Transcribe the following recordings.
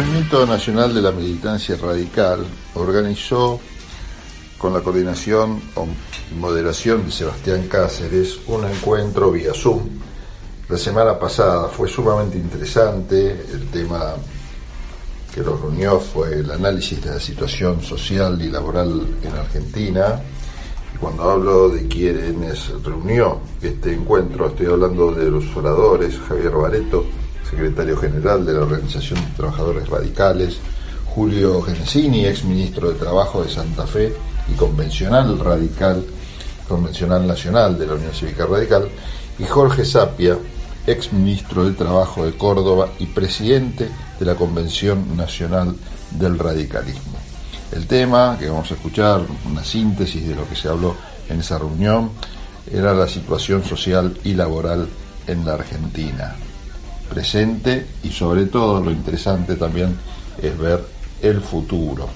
Movimiento Nacional de la Militancia Radical organizó con la coordinación y moderación de Sebastián Cáceres un encuentro vía Zoom. La semana pasada fue sumamente interesante, el tema que los reunió fue el análisis de la situación social y laboral en Argentina. Y cuando hablo de quienes reunió este encuentro, estoy hablando de los oradores, Javier Bareto, secretario general de la Organización de Trabajadores Radicales, Julio Genesini, ex ministro de Trabajo de Santa Fe y convencional radical, convencional nacional de la Unión Cívica Radical, y Jorge Sapia, ex ministro de Trabajo de Córdoba y presidente de la Convención Nacional del Radicalismo. El tema que vamos a escuchar, una síntesis de lo que se habló en esa reunión, era la situación social y laboral en la Argentina presente y sobre todo lo interesante también es ver el futuro,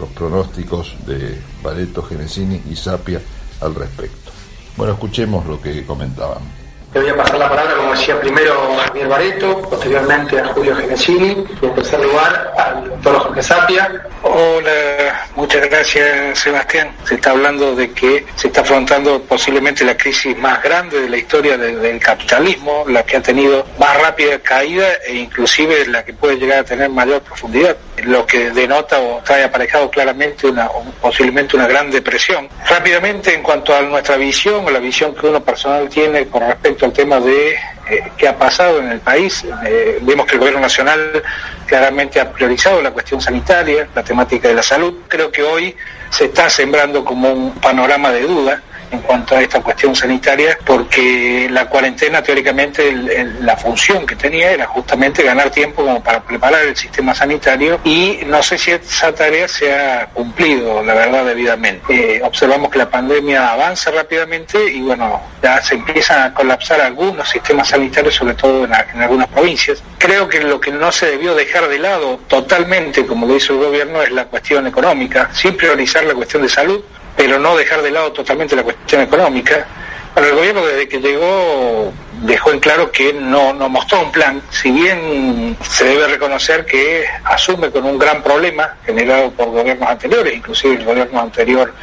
los pronósticos de Bareto, Genesini y Sapia al respecto. Bueno, escuchemos lo que comentaban. Le voy a pasar la palabra, como decía, primero a Javier Bareto, posteriormente a Julio Genesini y en tercer lugar al doctor Jorge Sapia. Hola, muchas gracias Sebastián. Se está hablando de que se está afrontando posiblemente la crisis más grande de la historia del capitalismo, la que ha tenido más rápida caída e inclusive la que puede llegar a tener mayor profundidad lo que denota o trae aparejado claramente una, posiblemente una gran depresión. Rápidamente, en cuanto a nuestra visión o la visión que uno personal tiene con respecto al tema de eh, qué ha pasado en el país, eh, vemos que el gobierno nacional claramente ha priorizado la cuestión sanitaria, la temática de la salud. Creo que hoy se está sembrando como un panorama de duda en cuanto a esta cuestión sanitaria, porque la cuarentena teóricamente la función que tenía era justamente ganar tiempo como para preparar el sistema sanitario y no sé si esa tarea se ha cumplido, la verdad, debidamente. Eh, observamos que la pandemia avanza rápidamente y bueno, ya se empiezan a colapsar algunos sistemas sanitarios, sobre todo en, en algunas provincias. Creo que lo que no se debió dejar de lado totalmente, como lo hizo el gobierno, es la cuestión económica, sin priorizar la cuestión de salud, pero no dejar de lado totalmente la cuestión económica. Bueno, el gobierno desde que llegó dejó en claro que no, no mostró un plan, si bien se debe reconocer que asume con un gran problema generado por gobiernos anteriores, inclusive el gobierno anterior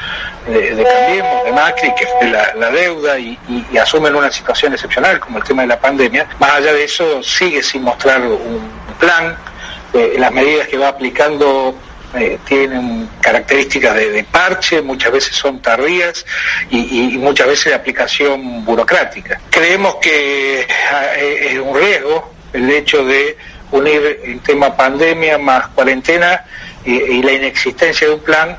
de, de Cambiemos, de Macri, que fue la, deuda, y, y, asumen una situación excepcional como el tema de la pandemia, más allá de eso sigue sin mostrar un plan, eh, las medidas que va aplicando eh, tienen características de, parche, muchas veces son tardías y, muchas veces de aplicación burocrática. Creemos que eh, es un riesgo el hecho de unir el tema pandemia más cuarentena y la inexistencia de un plan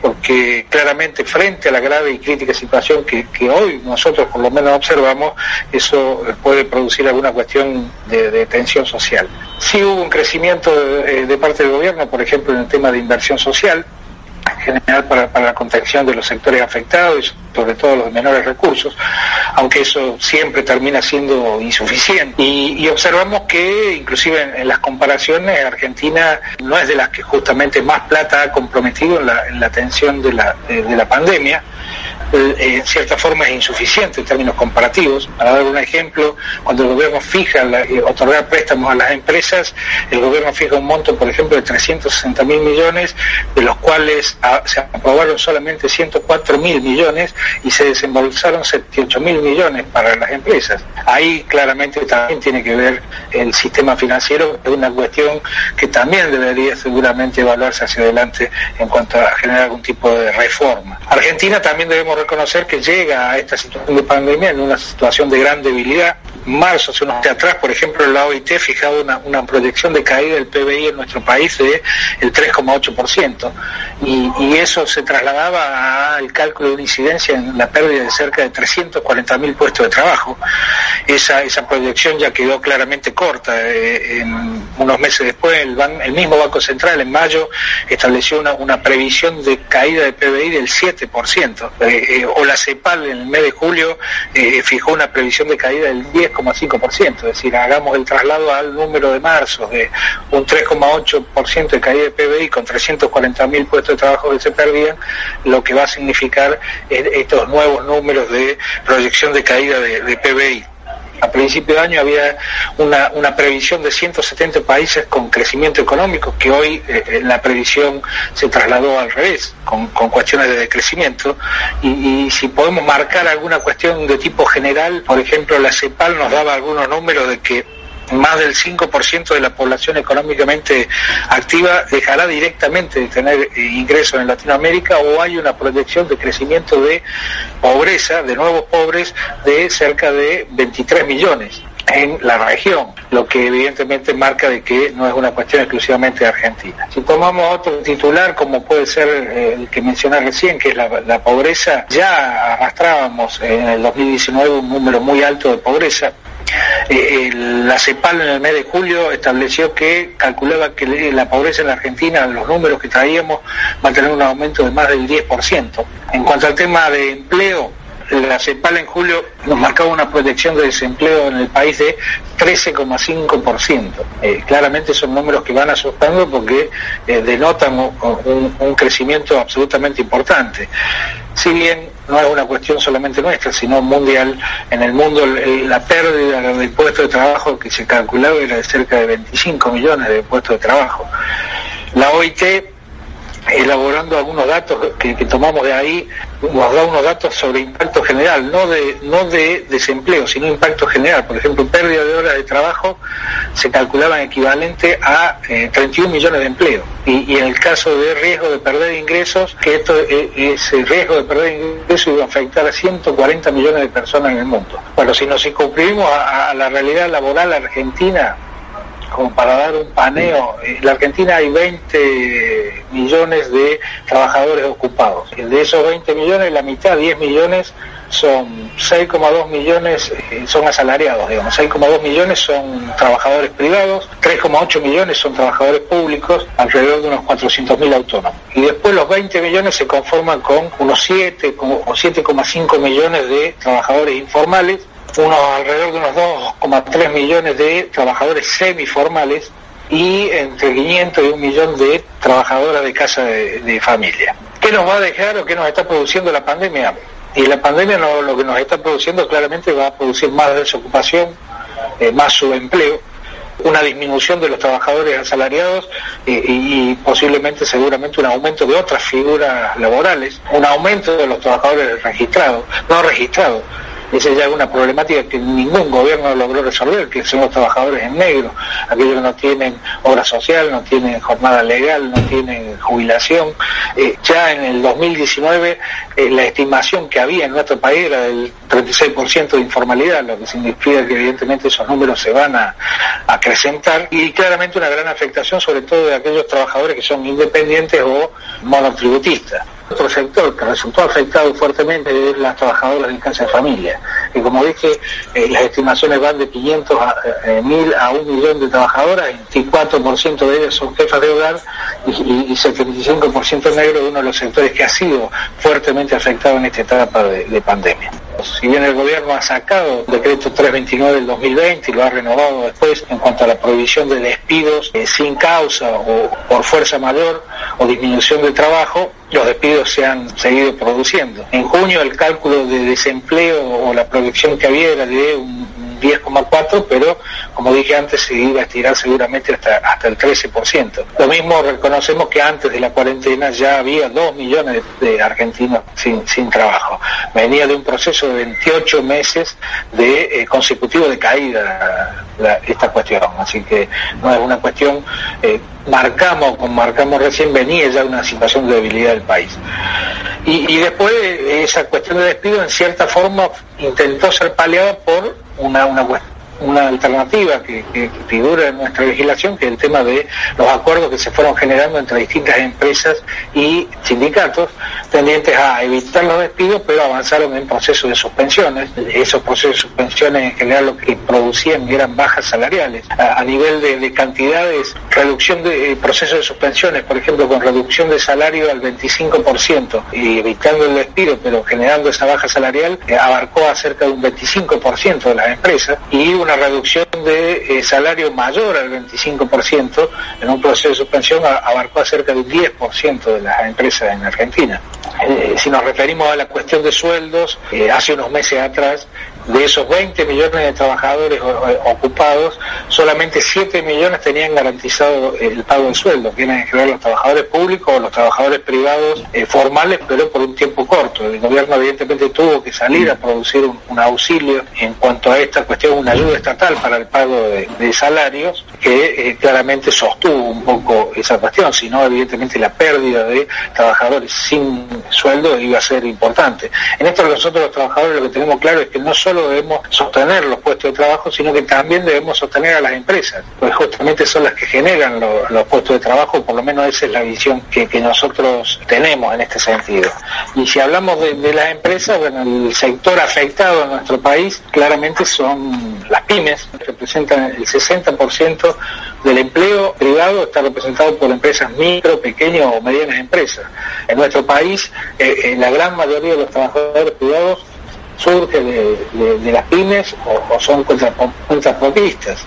porque claramente frente a la grave y crítica situación que, hoy nosotros por lo menos observamos, eso puede producir alguna cuestión de, tensión social. Sí hubo un crecimiento de parte del gobierno, por ejemplo, en el tema de inversión social, general para, la contención de los sectores afectados y sobre todo los de menores recursos, aunque eso siempre termina siendo insuficiente. Y, observamos que inclusive en, las comparaciones Argentina no es de las que justamente más plata ha comprometido en la, atención de la, de la pandemia, en cierta forma es insuficiente en términos comparativos. Para dar un ejemplo, cuando el gobierno fija la, eh, otorgar préstamos a las empresas, el gobierno fija un monto, por ejemplo, de 360 mil millones, de los cuales ah, se aprobaron solamente 104 mil millones y se desembolsaron 78 mil millones para las empresas. Ahí claramente también tiene que ver el sistema financiero, es una cuestión que también debería seguramente evaluarse hacia adelante en cuanto a generar algún tipo de reforma. Argentina también debemos reconocer que llega a esta situación de pandemia en una situación de gran debilidad. Marzo, hace unos días atrás, por ejemplo, la OIT fijado una, una proyección de caída del PBI en nuestro país de el 3,8%. Y, y eso se trasladaba al cálculo de una incidencia en la pérdida de cerca de 340 mil puestos de trabajo. Esa, esa proyección ya quedó claramente corta. Eh, unos meses después, el, el mismo Banco Central en mayo estableció una, una previsión de caída de PBI del 7%. Eh, o la CEPAL en el mes de julio eh, fijó una previsión de caída del 10,5%, es decir, hagamos el traslado al número de marzo de un 3,8% de caída de PBI con 340.000 puestos de trabajo que se perdían, lo que va a significar estos nuevos números de proyección de caída de, PBI. A principio de año había una, una previsión de 170 países con crecimiento económico, que hoy eh, la previsión se trasladó al revés, con, con cuestiones de decrecimiento. Y, y, si podemos marcar alguna cuestión de tipo general, por ejemplo, la CEPAL nos daba algunos números de que más del 5% de la población económicamente activa dejará directamente de tener eh, ingresos en Latinoamérica o hay una proyección de crecimiento de pobreza, de nuevos pobres, de cerca de 23 millones en la región, lo que evidentemente marca de que no es una cuestión exclusivamente de Argentina. Si tomamos otro titular, como puede ser eh, el que mencioné recién, que es la, la pobreza, ya arrastrábamos en el 2019 un número muy alto de pobreza, eh, la CEPAL en el mes de julio estableció que calculaba que la pobreza en la Argentina, los números que traíamos, va a tener un aumento de más del 10%. En cuanto al tema de empleo, la CEPAL en julio nos marcaba una proyección de desempleo en el país de 13,5%. Eh, claramente son números que van asustando porque eh, denotan un, crecimiento absolutamente importante. Si bien no es una cuestión solamente nuestra, sino mundial, en el mundo la pérdida del puesto de trabajo que se calculaba era de cerca de 25 millones de puestos de trabajo. La OIT elaborando algunos datos que, tomamos de ahí, da unos datos sobre impacto general, no de, no de desempleo, sino impacto general. Por ejemplo, pérdida de horas de trabajo se calculaban equivalente a eh, 31 millones de empleos. Y, en el caso de riesgo de perder ingresos, que esto, eh, ese riesgo de perder ingresos iba a afectar a 140 millones de personas en el mundo. Bueno, si nos circunscribimos a, a la realidad laboral argentina, como para dar un paneo, en la Argentina hay 20 millones de trabajadores ocupados. De esos 20 millones, la mitad, 10 millones, son 6,2 millones, eh, son asalariados, digamos, 6,2 millones son trabajadores privados, 3,8 millones son trabajadores públicos, alrededor de unos 400.000 autónomos. Y después los 20 millones se conforman con unos 7 o 7,5 millones de trabajadores informales, unos alrededor de unos 2,3 millones de trabajadores semiformales y entre 500 y un millón de trabajadoras de casa de, familia. ¿Qué nos va a dejar o qué nos está produciendo la pandemia? Y la pandemia lo que nos está produciendo claramente va a producir más desocupación, eh, más subempleo, una disminución de los trabajadores asalariados eh, y, posiblemente seguramente un aumento de otras figuras laborales, un aumento de los trabajadores registrados, no registrados, esa ya es una problemática que ningún gobierno logró resolver, que son los trabajadores en negro, aquellos que no tienen obra social, no tienen jornada legal, no tienen jubilación. Eh, ya en el 2019 eh, la estimación que había en nuestro país era del 36% de informalidad, lo que significa que evidentemente esos números se van a, a acrecentar y claramente una gran afectación sobre todo de aquellos trabajadores que son independientes o monotributistas. Otro sector que resultó afectado fuertemente es las trabajadoras de casa de familia. Y como dije, eh, las estimaciones van de 500 a eh, 1000 a un millón de trabajadoras, 24% de ellas son jefas de hogar y, y, y 75% negro de uno de los sectores que ha sido fuertemente afectado en esta etapa de, de pandemia. Si bien el gobierno ha sacado el decreto 329 del 2020 y lo ha renovado después en cuanto a la prohibición de despidos eh, sin causa o por fuerza mayor o disminución de trabajo, los despidos se han seguido produciendo. En junio el cálculo de desempleo o la proyección que había era de un 10,4, pero como dije antes se iba a estirar seguramente hasta, hasta el 13%. Lo mismo reconocemos que antes de la cuarentena ya había 2 millones de, argentinos sin, sin, trabajo. Venía de un proceso de 28 meses de eh, consecutivo de caída la, esta cuestión, así que no es una cuestión, eh, marcamos, como marcamos recién, venía ya una situación de debilidad del país. Y, y después esa cuestión de despido en cierta forma intentó ser paliada por una, una, una alternativa que, que, figura en nuestra legislación, que es el tema de los acuerdos que se fueron generando entre distintas empresas y sindicatos, tendientes a evitar los despidos, pero avanzaron en procesos de suspensiones. Esos procesos de suspensiones en general lo que producían eran bajas salariales. A, nivel de, de, cantidades, reducción de eh, procesos de suspensiones, por ejemplo, con reducción de salario al 25% y evitando el despido, pero generando esa baja salarial, eh, abarcó a cerca de un 25% de las empresas y una reducción de eh, salario mayor al 25% en un proceso de suspensión abarcó a cerca de un 10% de las empresas en Argentina. Eh, si nos referimos a la cuestión de sueldos, eh, hace unos meses atrás de esos 20 millones de trabajadores ocupados, solamente 7 millones tenían garantizado el pago de sueldo, que ver los trabajadores públicos o los trabajadores privados eh, formales, pero por un tiempo corto. El gobierno evidentemente tuvo que salir a producir un, auxilio en cuanto a esta cuestión, una ayuda estatal para el pago de, salarios, que eh, claramente sostuvo un poco esa cuestión, si no evidentemente la pérdida de trabajadores sin sueldo iba a ser importante. En esto nosotros los trabajadores lo que tenemos claro es que no solo debemos sostener los puestos de trabajo, sino que también debemos sostener a las empresas, pues justamente son las que generan los puestos de trabajo, por lo menos esa es la visión que, nosotros tenemos en este sentido. Y si hablamos de, las empresas, bueno, el sector afectado en nuestro país claramente son las pymes, representan el 60% del empleo privado está representado por empresas micro, pequeñas o medianas empresas. En nuestro país, eh, eh, la gran mayoría de los trabajadores privados surge de, las pymes o, son contrapropistas.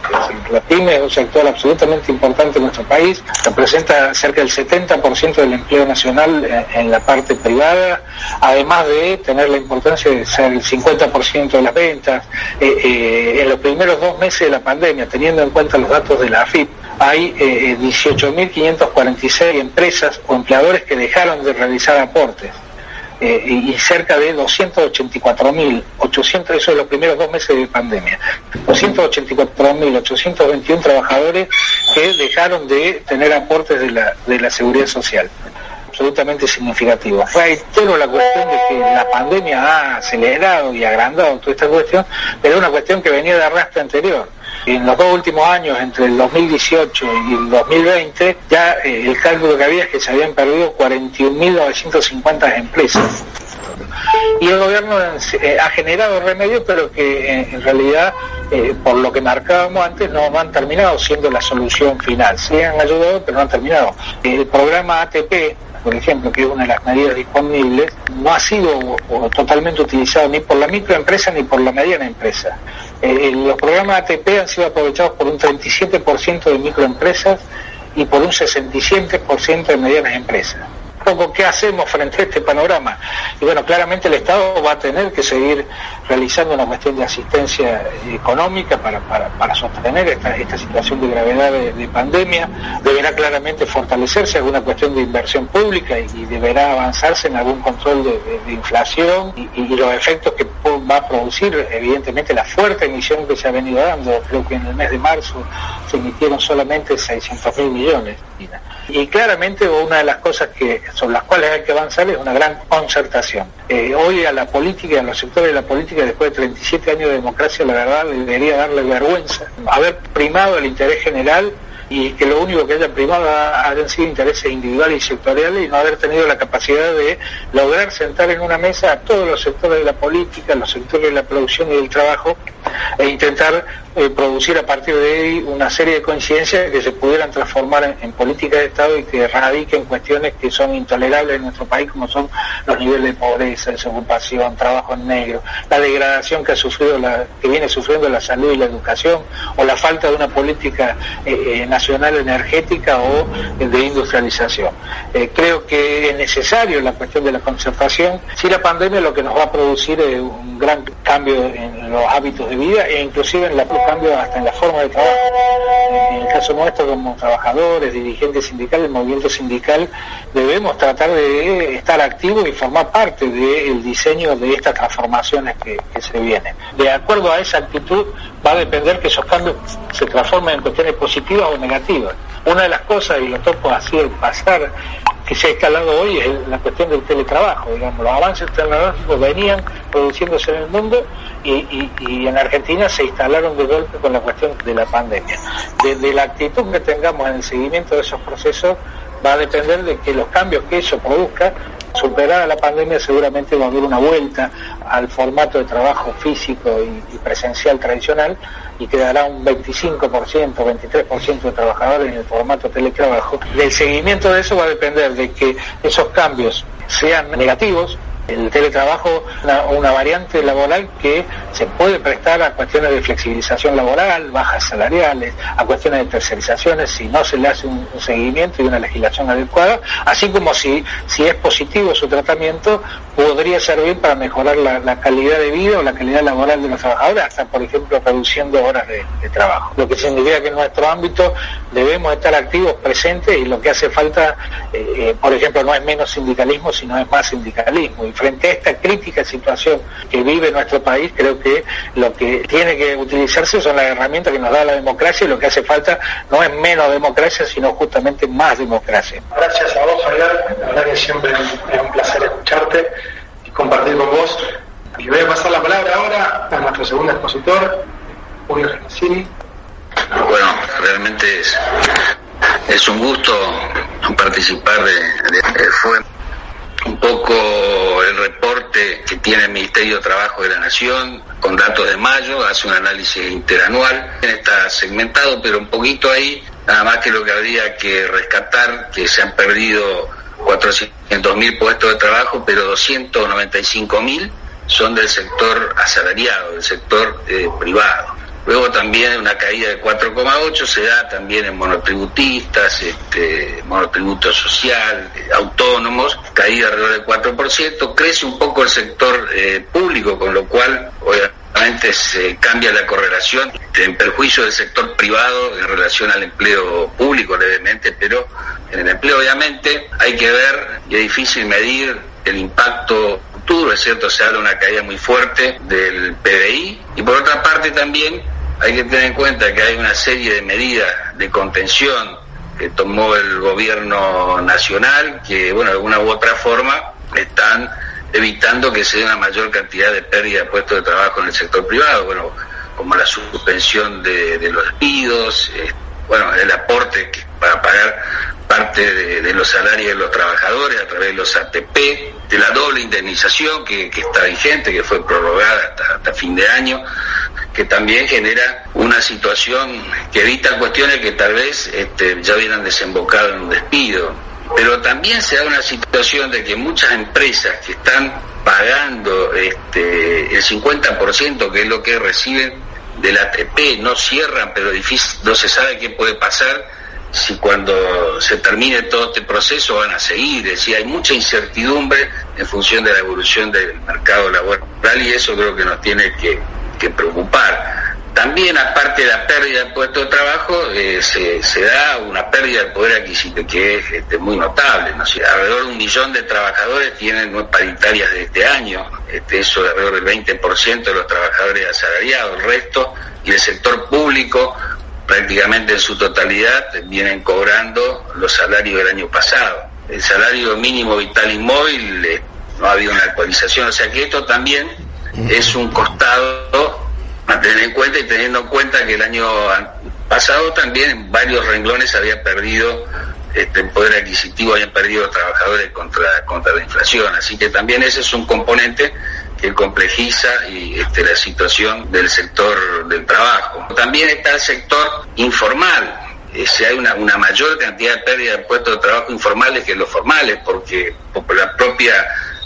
las pymes es un sector absolutamente importante en nuestro país, representa cerca del 70% del empleo nacional en, la parte privada, además de tener la importancia de ser el 50% de las ventas. Eh, eh, en los primeros dos meses de la pandemia, teniendo en cuenta los datos de la AFIP, hay 18.546 eh, empresas o empleadores que dejaron de realizar aportes. Eh, y cerca de 284.800, eso en los primeros dos meses de pandemia, 284.821 trabajadores que dejaron de tener aportes de la, de la seguridad social absolutamente significativo. Reitero la cuestión de que la pandemia ha acelerado y agrandado toda esta cuestión, pero es una cuestión que venía de arrastre anterior en los dos últimos años, entre el 2018 y el 2020, ya eh, el cálculo que había es que se habían perdido 41.950 empresas. Y el gobierno eh, ha generado remedios, pero que eh, en realidad, por lo que marcábamos antes, no, han terminado siendo la solución final. Se han ayudado, pero no han terminado. El programa ATP, por ejemplo, que es una de las medidas disponibles, no ha sido totalmente utilizado ni por la microempresa ni por la mediana empresa. Eh, los programas ATP han sido aprovechados por un 37% de microempresas y por un 67% de medianas empresas poco qué hacemos frente a este panorama. Y bueno, claramente el Estado va a tener que seguir realizando una cuestión de asistencia económica para, para, sostener esta, esta, situación de gravedad de, pandemia. Deberá claramente fortalecerse alguna cuestión de inversión pública y, deberá avanzarse en algún control de, inflación y, los efectos que va a producir, evidentemente, la fuerte emisión que se ha venido dando. Creo que en el mes de marzo se emitieron solamente 600 mil millones. Y claramente una de las cosas que sobre las cuales hay que avanzar es una gran concertación. Eh, hoy a la política, a los sectores de la política, después de 37 años de democracia, la verdad debería darle vergüenza haber primado el interés general y que lo único que haya primado hayan sido intereses individuales y sectoriales y no haber tenido la capacidad de lograr sentar en una mesa a todos los sectores de la política, los sectores de la producción y del trabajo e intentar eh, producir a partir de ahí una serie de coincidencias que se pudieran transformar en, políticas de Estado y que radiquen cuestiones que son intolerables en nuestro país, como son los niveles de pobreza, desocupación, trabajo en negro, la degradación que ha sufrido la, que viene sufriendo la salud y la educación, o la falta de una política eh, eh, nacional energética o de industrialización. creo que es necesario la cuestión de la concertación. Si la pandemia lo que nos va a producir es un gran cambio en los hábitos de vida e inclusive en la cambio hasta en la forma de trabajo. En el caso nuestro, como trabajadores, dirigentes sindicales, el movimiento sindical, debemos tratar de estar activos y formar parte del diseño de estas transformaciones que, se vienen. De acuerdo a esa actitud, va a depender que esos cambios se transformen en cuestiones positivas o negativas. Una de las cosas, y lo toco así al pasar, que se ha instalado hoy la cuestión del teletrabajo. Digamos, los avances tecnológicos venían produciéndose en el mundo y, en Argentina se instalaron de golpe con la cuestión de la pandemia. De, la actitud que tengamos en el seguimiento de esos procesos va a depender de que los cambios que eso produzca superada la pandemia seguramente va a haber una vuelta al formato de trabajo físico y, presencial tradicional y quedará un 25%, 23% de trabajadores en el formato teletrabajo. Del seguimiento de eso va a depender de que esos cambios sean negativos el teletrabajo una, una variante laboral que se puede prestar a cuestiones de flexibilización laboral, bajas salariales, a cuestiones de tercerizaciones si no se le hace un, seguimiento y una legislación adecuada, así como si, si es positivo su tratamiento, podría servir para mejorar la, calidad de vida o la calidad laboral de los trabajadores, hasta por ejemplo reduciendo horas de, trabajo. Lo que significa que en nuestro ámbito debemos estar activos, presentes y lo que hace falta, eh, eh, por ejemplo, no es menos sindicalismo, sino es más sindicalismo. Y frente a esta crítica situación que vive nuestro país, creo que lo que tiene que utilizarse son las herramientas que nos da la democracia y lo que hace falta no es menos democracia, sino justamente más democracia. Gracias a vos, Javier. La verdad que siempre es un placer escucharte compartir con vos. Y voy a pasar la palabra ahora a nuestro segundo expositor, Julio Genesini. Bueno, realmente es, un gusto participar de, de, fue un poco el reporte que tiene el Ministerio de Trabajo de la Nación con datos de mayo, hace un análisis interanual, está segmentado, pero un poquito ahí, nada más que lo que habría que rescatar, que se han perdido 400 mil puestos de trabajo, pero 295 mil son del sector asalariado, del sector eh, privado. Luego también una caída de 4,8 se da también en monotributistas, este, monotributo social, autónomos, caída alrededor del 4%, crece un poco el sector eh, público, con lo cual obviamente se cambia la correlación en perjuicio del sector privado en relación al empleo público levemente, pero en el empleo obviamente hay que ver y es difícil medir el impacto futuro, es cierto, se habla de una caída muy fuerte del PBI y por otra parte también hay que tener en cuenta que hay una serie de medidas de contención que tomó el gobierno nacional que, bueno, de alguna u otra forma están evitando que se dé una mayor cantidad de pérdida de puestos de trabajo en el sector privado, bueno, como la suspensión de, los despidos, eh, bueno, el aporte para pagar parte de, los salarios de los trabajadores a través de los ATP, de la doble indemnización que, está vigente, que fue prorrogada hasta fin de año, que también genera una situación que evita cuestiones que tal vez este, ya hubieran desembocado en un despido. Pero también se da una situación de que muchas empresas que están pagando este, el 50%, que es lo que reciben del ATP, no cierran, pero difícil, no se sabe qué puede pasar si cuando se termine todo este proceso van a seguir. Es decir, hay mucha incertidumbre en función de la evolución del mercado laboral y eso creo que nos tiene que que preocupar. También, aparte de la pérdida de puestos de trabajo, eh, se, da una pérdida de poder adquisitivo que es este, muy notable. ¿no? alrededor de un millón de trabajadores tienen paritarias de este año, este, eso es alrededor del 20% de los trabajadores asalariados. El resto y el sector público, prácticamente en su totalidad, vienen cobrando los salarios del año pasado. El salario mínimo vital inmóvil eh, no ha habido una actualización, o sea que esto también es un costado a tener en cuenta y teniendo en cuenta que el año pasado también en varios renglones había perdido este, poder adquisitivo, habían perdido trabajadores contra, contra la inflación. Así que también ese es un componente que complejiza este, la situación del sector del trabajo. También está el sector informal. si hay una, una mayor cantidad de pérdida de puestos de trabajo informales que los formales, porque por la propia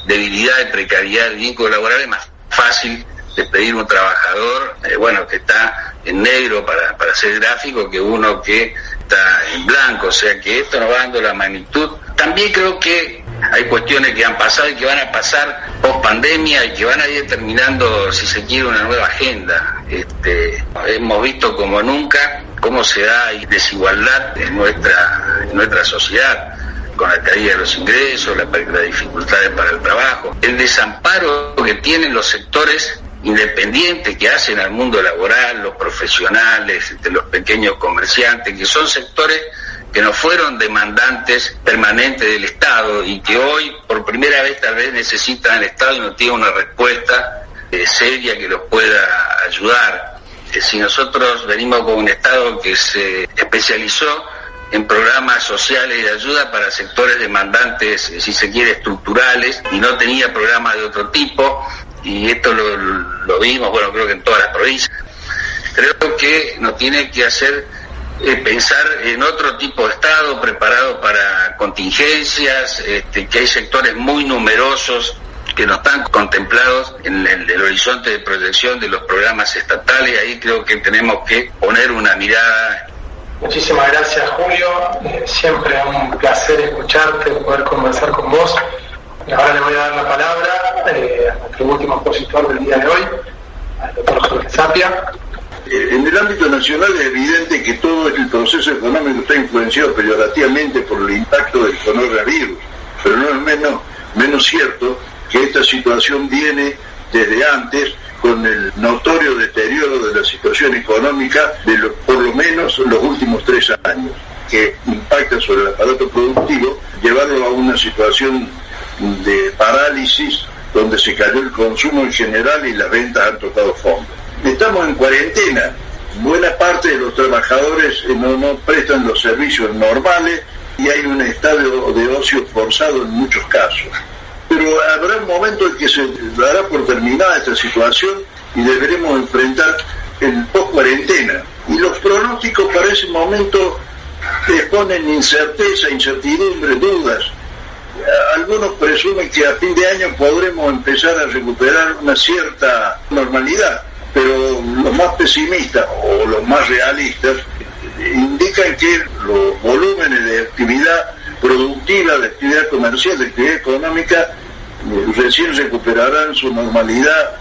debilidad y precariedad del vínculo laboral es más fácil despedir un trabajador, eh, bueno, que está en negro para, para ser gráfico, que uno que está en blanco, o sea que esto nos va dando la magnitud. También creo que hay cuestiones que han pasado y que van a pasar post pandemia y que van a ir determinando, si se quiere, una nueva agenda. Este, hemos visto como nunca cómo se da desigualdad en nuestra, en nuestra sociedad con la caída de los ingresos, las dificultades para el trabajo, el desamparo que tienen los sectores independientes que hacen al mundo laboral, los profesionales, los pequeños comerciantes, que son sectores que no fueron demandantes permanentes del Estado y que hoy por primera vez tal vez necesitan el Estado y no tienen una respuesta eh, seria que los pueda ayudar. Eh, si nosotros venimos con un Estado que se especializó en programas sociales de ayuda para sectores demandantes, si se quiere, estructurales, y no tenía programas de otro tipo, y esto lo, vimos, bueno, creo que en todas las provincias. Creo que nos tiene que hacer eh, pensar en otro tipo de Estado preparado para contingencias, este, que hay sectores muy numerosos que no están contemplados en el, horizonte de proyección de los programas estatales. Ahí creo que tenemos que poner una mirada. Muchísimas gracias, Julio. Eh, siempre un placer escucharte, poder conversar con vos. Ahora le voy a dar la palabra eh, a nuestro último expositor del día de hoy, al doctor Jorge Zapia. Eh, en el ámbito nacional es evidente que todo el proceso económico está influenciado peyorativamente por el impacto del coronavirus, pero no es menos, menos cierto que esta situación viene desde antes con el notorio deterioro de la situación económica de por lo menos los últimos tres años, que impacta sobre el aparato productivo, llevarlo a una situación de parálisis donde se cayó el consumo en general y las ventas han tocado fondo. Estamos en cuarentena, buena parte de los trabajadores no, no prestan los servicios normales y hay un estado de ocio forzado en muchos casos pero habrá un momento en que se dará por terminada esta situación y deberemos enfrentar el post-cuarentena. Y los pronósticos para ese momento exponen incerteza, incertidumbre, dudas. Algunos presumen que a fin de año podremos empezar a recuperar una cierta normalidad, pero los más pesimistas o los más realistas indican que los volúmenes de actividad productiva, de actividad comercial, de actividad económica, recién recuperarán su normalidad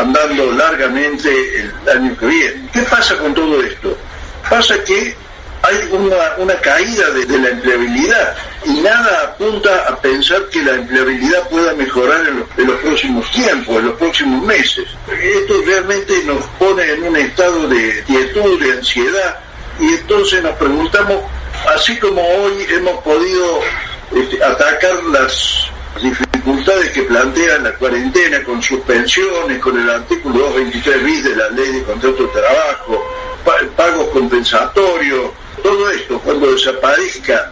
andando largamente el año que viene. ¿Qué pasa con todo esto? Pasa que hay una, caída de, la empleabilidad y nada apunta a pensar que la empleabilidad pueda mejorar en los, en los, próximos tiempos, en los próximos meses. Esto realmente nos pone en un estado de quietud, de ansiedad y entonces nos preguntamos así como hoy hemos podido este, atacar las dificultades que plantea la cuarentena con suspensiones, con el artículo 223 bis de la ley de contrato de trabajo, pagos compensatorios, todo esto cuando desaparezca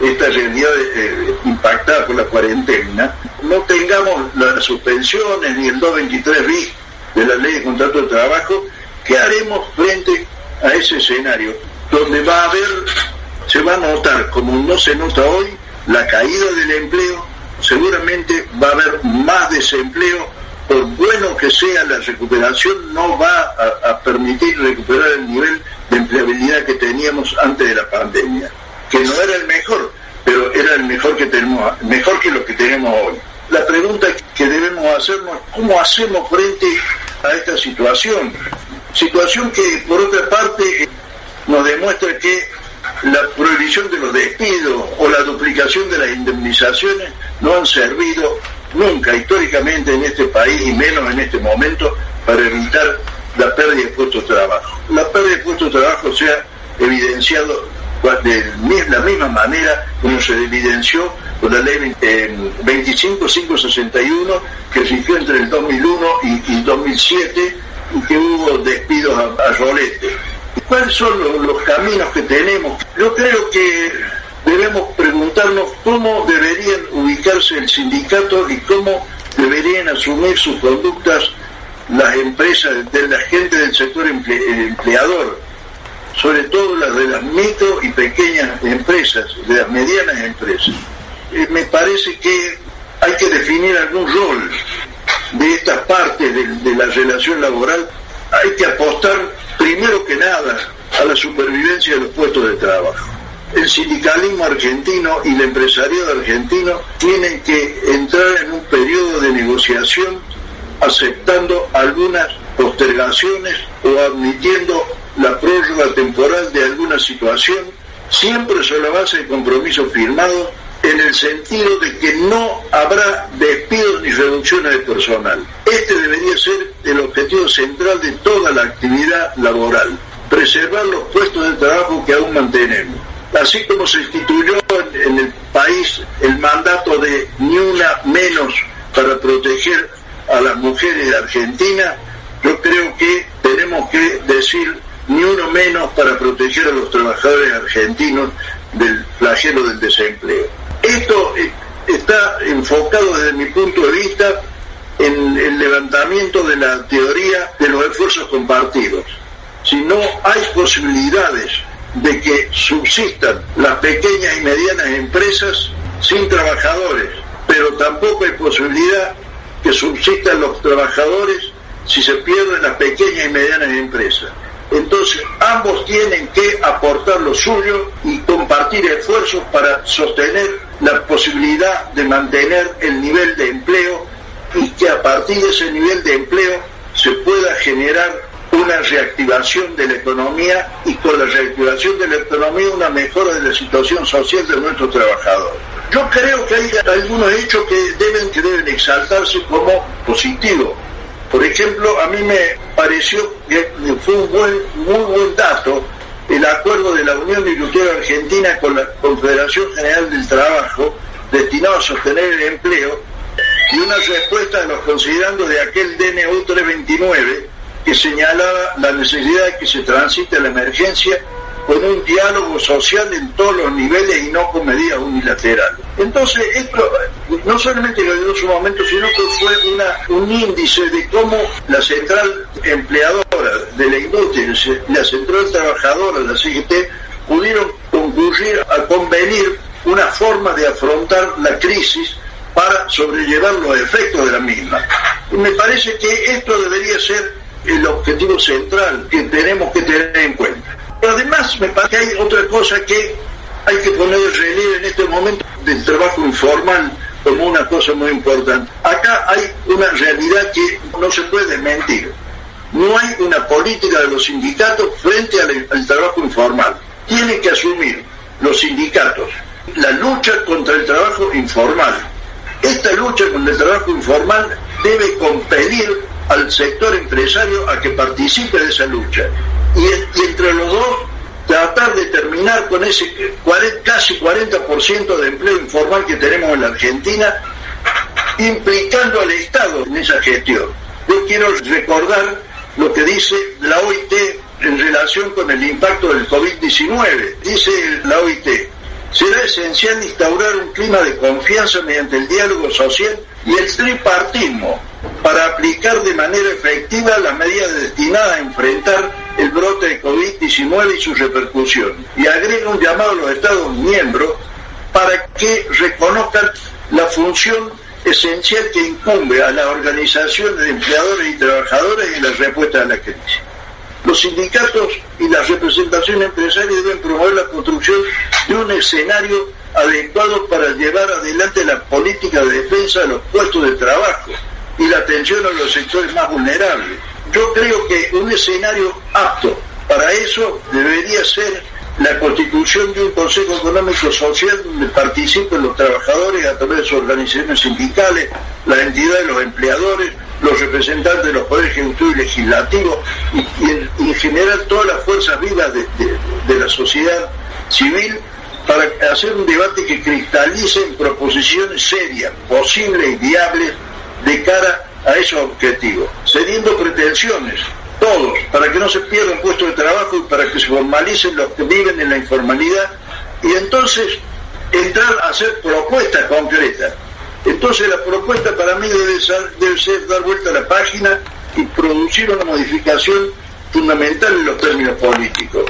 esta realidad eh, impactada por la cuarentena, no tengamos las suspensiones ni el 223 bis de la ley de contrato de trabajo, ¿qué haremos frente a ese escenario? Donde va a haber se va a notar, como no se nota hoy, la caída del empleo, seguramente va a haber más desempleo, por bueno que sea la recuperación, no va a, permitir recuperar el nivel de empleabilidad que teníamos antes de la pandemia, que no era el mejor, pero era el mejor que tenemos, mejor que lo que tenemos hoy. La pregunta que debemos hacernos es cómo hacemos frente a esta situación, situación que por otra parte nos demuestra que la prohibición de los despidos o la duplicación de las indemnizaciones no han servido nunca históricamente en este país y menos en este momento para evitar la pérdida de puestos de trabajo. La pérdida de puestos de trabajo se ha evidenciado de la misma manera como se evidenció con la ley 25561 eh, que rigió entre el 2001 y, 2007 y que hubo despidos a, a rolete ¿Cuáles son los, caminos que tenemos? Yo creo que debemos preguntarnos cómo deberían ubicarse el sindicato y cómo deberían asumir sus conductas las empresas, de la gente del sector empleador, sobre todo las de las micro y pequeñas empresas, de las medianas empresas. Eh, me parece que hay que definir algún rol de estas partes de la relación laboral. Hay que apostar primero que nada a la supervivencia de los puestos de trabajo. El sindicalismo argentino y el empresariado argentino tienen que entrar en un periodo de negociación aceptando algunas postergaciones o admitiendo la prórroga temporal de alguna situación, siempre sobre la base de compromisos firmados en el sentido de que no habrá despidos ni reducciones de personal. Este debería ser el objetivo central de toda la actividad laboral, preservar los puestos de trabajo que aún mantenemos. Así como se instituyó en, el país el mandato de ni una menos para proteger a las mujeres de Argentina, yo creo que tenemos que decir ni uno menos para proteger a los trabajadores argentinos del flagelo del desempleo. Esto está enfocado desde mi punto de vista en el levantamiento de la teoría de los esfuerzos compartidos. Si no hay posibilidades de que subsistan las pequeñas y medianas empresas sin trabajadores, pero tampoco hay posibilidad que subsistan los trabajadores si se pierden las pequeñas y medianas empresas. Entonces, ambos tienen que aportar lo suyo y compartir esfuerzos para sostener la posibilidad de mantener el nivel de empleo y que a partir de ese nivel de empleo se pueda generar una reactivación de la economía y con la reactivación de la economía una mejora de la situación social de nuestros trabajadores. Yo creo que hay algunos hechos que deben, que deben exaltarse como positivos. Por ejemplo, a mí me pareció que fue un buen, muy buen dato el acuerdo de la Unión Industrial Argentina con la Confederación General del Trabajo destinado a sostener el empleo y una respuesta a los considerandos de aquel DNU 329 que señalaba la necesidad de que se transite la emergencia con un diálogo social en todos los niveles y no con medidas unilaterales. Entonces, esto no solamente lo dio en su momento, sino que fue un índice de cómo la central empleadora de la industria, la central trabajadora la CGT, pudieron concurrir a convenir una forma de afrontar la crisis para sobrellevar los efectos de la misma. Y me parece que esto debería ser el objetivo central que tenemos que tener en cuenta. Además me parece que hay otra cosa que hay que poner de relieve en este momento del trabajo informal como una cosa muy importante. Acá hay una realidad que no se puede mentir. No hay una política de los sindicatos frente al, al trabajo informal. Tienen que asumir los sindicatos la lucha contra el trabajo informal. Esta lucha contra el trabajo informal debe compelir al sector empresario a que participe de esa lucha. Y, entre los dos tratar de terminar con ese casi 40% de empleo informal que tenemos en la Argentina, implicando al Estado en esa gestión. Yo quiero recordar lo que dice la OIT en relación con el impacto del COVID-19. Dice la OIT, será esencial instaurar un clima de confianza mediante el diálogo social y el tripartismo para aplicar de manera efectiva las medidas destinadas a enfrentar el brote de COVID-19 y su repercusión. Y agrega un llamado a los Estados miembros para que reconozcan la función esencial que incumbe a las organizaciones de empleadores y trabajadores en la respuesta a la crisis. Los sindicatos y las representaciones empresariales deben promover la construcción de un escenario adecuado para llevar adelante la política de defensa de los puestos de trabajo y la atención a los sectores más vulnerables. Yo creo que un escenario apto para eso debería ser la constitución de un Consejo Económico Social donde participen los trabajadores a través de sus organizaciones sindicales, las entidades de los empleadores, los representantes de los poderes ejecutivo y legislativo y, en, general todas las fuerzas vivas de la sociedad civil para hacer un debate que cristalice en proposiciones serias, posibles y viables de cara a esos objetivos, cediendo pretensiones, todos, para que no se pierdan puestos de trabajo y para que se formalicen los que viven en la informalidad y entonces entrar a hacer propuestas concretas. Entonces la propuesta para mí debe ser, debe ser dar vuelta a la página y producir una modificación fundamental en los términos políticos.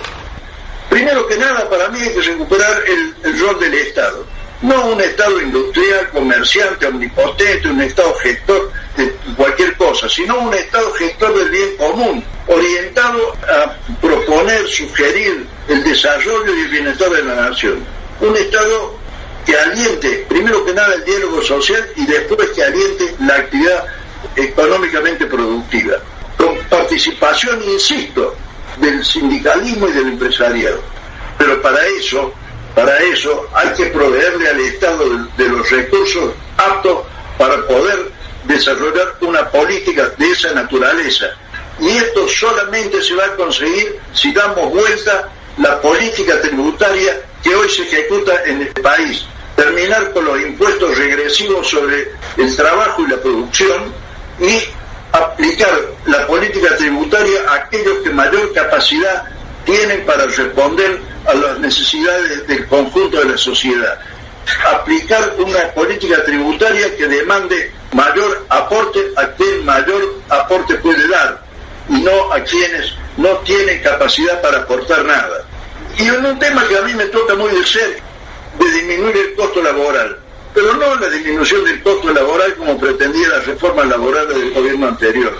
Primero que nada, para mí hay que recuperar el, rol del Estado. No un Estado industrial, comerciante, omnipotente, un Estado gestor de cualquier cosa, sino un Estado gestor del bien común, orientado a proponer, sugerir el desarrollo y el bienestar de la nación. Un Estado que aliente, primero que nada, el diálogo social y después que aliente la actividad económicamente productiva. Con participación, insisto, del sindicalismo y del empresariado. Pero para eso, para eso hay que proveerle al Estado de, los recursos aptos para poder desarrollar una política de esa naturaleza. Y esto solamente se va a conseguir si damos vuelta la política tributaria que hoy se ejecuta en el país. Terminar con los impuestos regresivos sobre el trabajo y la producción y aplicar la política tributaria a aquellos que mayor capacidad tienen para responder a las necesidades del conjunto de la sociedad. Aplicar una política tributaria que demande mayor aporte a quien mayor aporte puede dar y no a quienes no tienen capacidad para aportar nada. Y en un tema que a mí me toca muy de cerca, de disminuir el costo laboral. Pero no la disminución del costo laboral como pretendía la reforma laboral del gobierno anterior,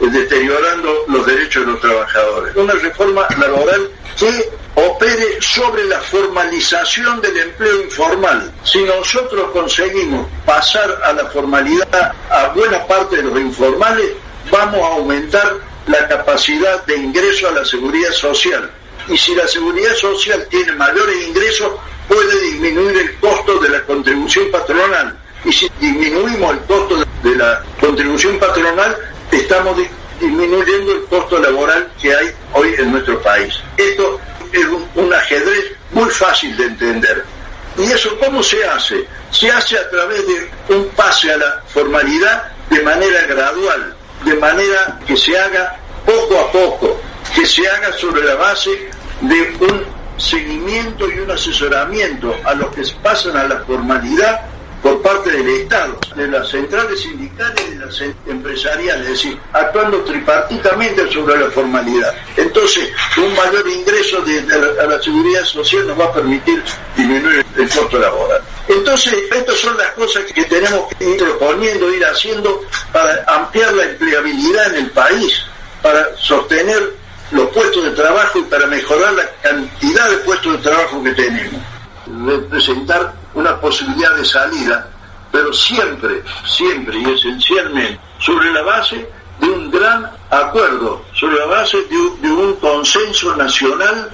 deteriorando los derechos de los trabajadores. Una reforma laboral que opere sobre la formalización del empleo informal. Si nosotros conseguimos pasar a la formalidad a buena parte de los informales, vamos a aumentar la capacidad de ingreso a la seguridad social. Y si la seguridad social tiene mayores ingresos, puede disminuir el costo de la contribución patronal. Y si disminuimos el costo de la contribución patronal, estamos disminuyendo el costo laboral que hay hoy en nuestro país. Esto es un, ajedrez muy fácil de entender. ¿Y eso cómo se hace? Se hace a través de un pase a la formalidad de manera gradual, de manera que se haga poco a poco, que se haga sobre la base de un seguimiento y un asesoramiento a los que pasan a la formalidad por parte del Estado, de las centrales sindicales y de las empresariales, es decir, actuando tripartitamente sobre la formalidad. Entonces, un mayor ingreso de, a la seguridad social nos va a permitir disminuir el costo laboral. Entonces, estas son las cosas que tenemos que ir proponiendo, ir haciendo para ampliar la empleabilidad en el país, para sostener los puestos de trabajo y para mejorar la cantidad de puestos de trabajo que tenemos. Representar una posibilidad de salida, pero siempre, siempre y esencialmente sobre la base de un gran acuerdo, sobre la base de, un consenso nacional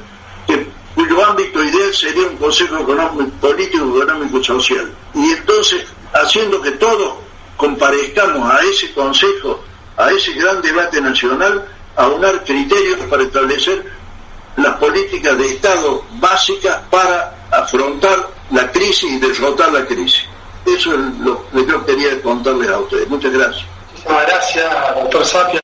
cuyo ámbito ideal sería un Consejo económico, Político, Económico y Social. Y entonces, haciendo que todos comparezcamos a ese Consejo, a ese gran debate nacional, a unar criterios para establecer las políticas de Estado básicas para afrontar la crisis y derrotar la crisis. Eso es lo que yo quería contarles a ustedes. Muchas gracias. Muchísimas gracias, doctor Sapia.